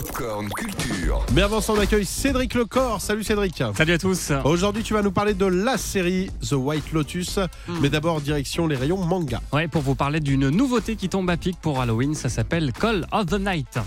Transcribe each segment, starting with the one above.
Popcorn Culture. Mais avant ça, on accueille Cédric Lecor. Salut Cédric. Salut à tous. Aujourd'hui, tu vas nous parler de la série The White Lotus. Mais d'abord, direction les rayons manga. Ouais, pour vous parler d'une nouveauté qui tombe à pic pour Halloween, ça s'appelle Call of the Night.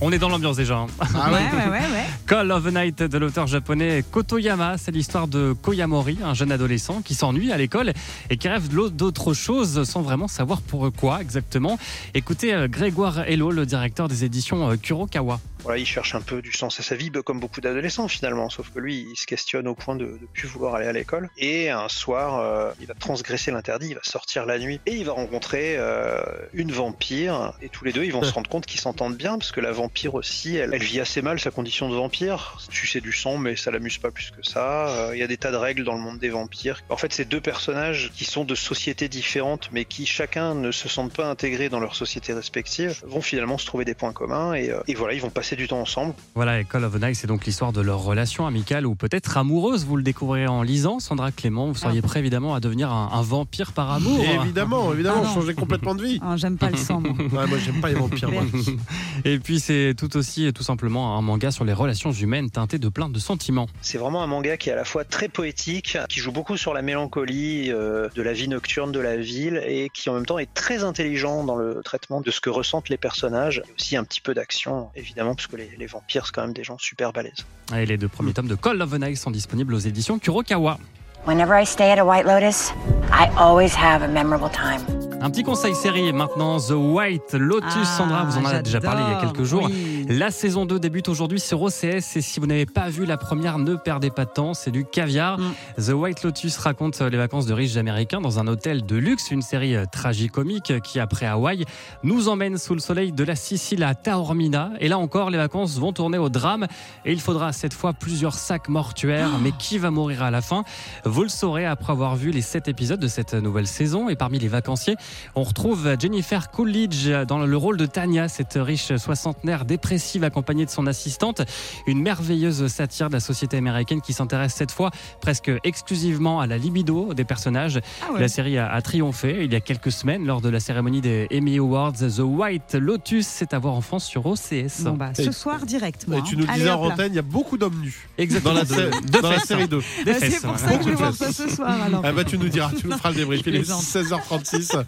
On est dans l'ambiance déjà. hein. Ah Ouais, ouais, ouais, ouais. Call of the Night de l'auteur japonais Kotoyama, c'est l'histoire de Koyamori, un jeune adolescent qui s'ennuie à l'école et qui rêve de- d'autre chose sans vraiment savoir pourquoi exactement. Écoutez euh, Grégoire Hello, le directeur des éditions euh, Kurokawa. Voilà, il cherche un peu du sens à sa vie, comme beaucoup d'adolescents finalement, sauf que lui, il se questionne au point de ne plus vouloir aller à l'école. Et un soir, euh, il va transgresser l'interdit, il va sortir la nuit, et il va rencontrer euh, une vampire, et tous les deux, ils vont se rendre compte qu'ils s'entendent bien, parce que la vampire aussi, elle, elle vit assez mal sa condition de vampire. Tu sais du sang, mais ça l'amuse pas plus que ça. Euh, Il y a des tas de règles dans le monde des vampires. En fait, c'est deux personnages qui sont de sociétés différentes, mais qui chacun ne se sentent pas intégrés dans leur société respective, vont finalement se trouver des points communs, et, euh, et voilà, ils vont passer du temps ensemble. Voilà, et Call of the Night, c'est donc l'histoire de leur relation amicale ou peut-être amoureuse. Vous le découvrirez en lisant. Sandra Clément, vous seriez prêt évidemment à devenir un, un vampire par amour. Et évidemment, évidemment, Ah changer complètement de vie. Ah, J'aime pas le sang, moi. Ouais, moi, j'aime pas les vampires. moi. Et puis c'est tout aussi, tout simplement, un manga sur les relations humaines teinté de plein de sentiments. C'est vraiment un manga qui est à la fois très poétique, qui joue beaucoup sur la mélancolie euh, de la vie nocturne de la ville et qui en même temps est très intelligent dans le traitement de ce que ressentent les personnages. Et aussi un petit peu d'action, évidemment, parce que les, les vampires, c'est quand même des gens super balèzes. Et les deux premiers tomes de Call of the Night sont disponibles aux éditions Kurokawa. Whenever I stay at a White Lotus, I always have a memorable time. Un petit conseil série maintenant, The White Lotus. Ah, Sandra, vous en avez déjà parlé il y a quelques jours. oui. La saison 2 débute aujourd'hui sur OCS et si vous n'avez pas vu la première, ne perdez pas de temps, c'est du caviar. Mm. The White Lotus raconte les vacances de riches américains dans un hôtel de luxe, une série euh, tragicomique qui, après Hawaï, nous emmène sous le soleil de la Sicile à Taormina. Et là encore, les vacances vont tourner au drame et il faudra cette fois plusieurs sacs mortuaires. Mais qui va mourir à la fin? Vous le saurez après avoir vu les 7 épisodes de cette nouvelle saison. Et parmi les vacanciers, on retrouve Jennifer Coolidge dans le rôle de Tanya, cette riche soixantenaire dépressive accompagnée de son assistante. Une merveilleuse satire de la société américaine qui s'intéresse cette fois presque exclusivement à la libido des personnages. Ah ouais. La série a, a triomphé il y a quelques semaines lors de la cérémonie des Emmy Awards. The White Lotus, c'est à voir en France sur OCS. Bon, bah, Et- ce soir, direct, moi. Et tu nous hein. disais en antenne, il y a beaucoup d'hommes nus. Exactement. Dans la, de- dans la série hein. 2. Des Bah, fesses, C'est pour ouais. ça que je vais voir ça ce soir, alors. Ah bah tu nous diras, tu nous feras le débrief. Il est plaisante. 16h36.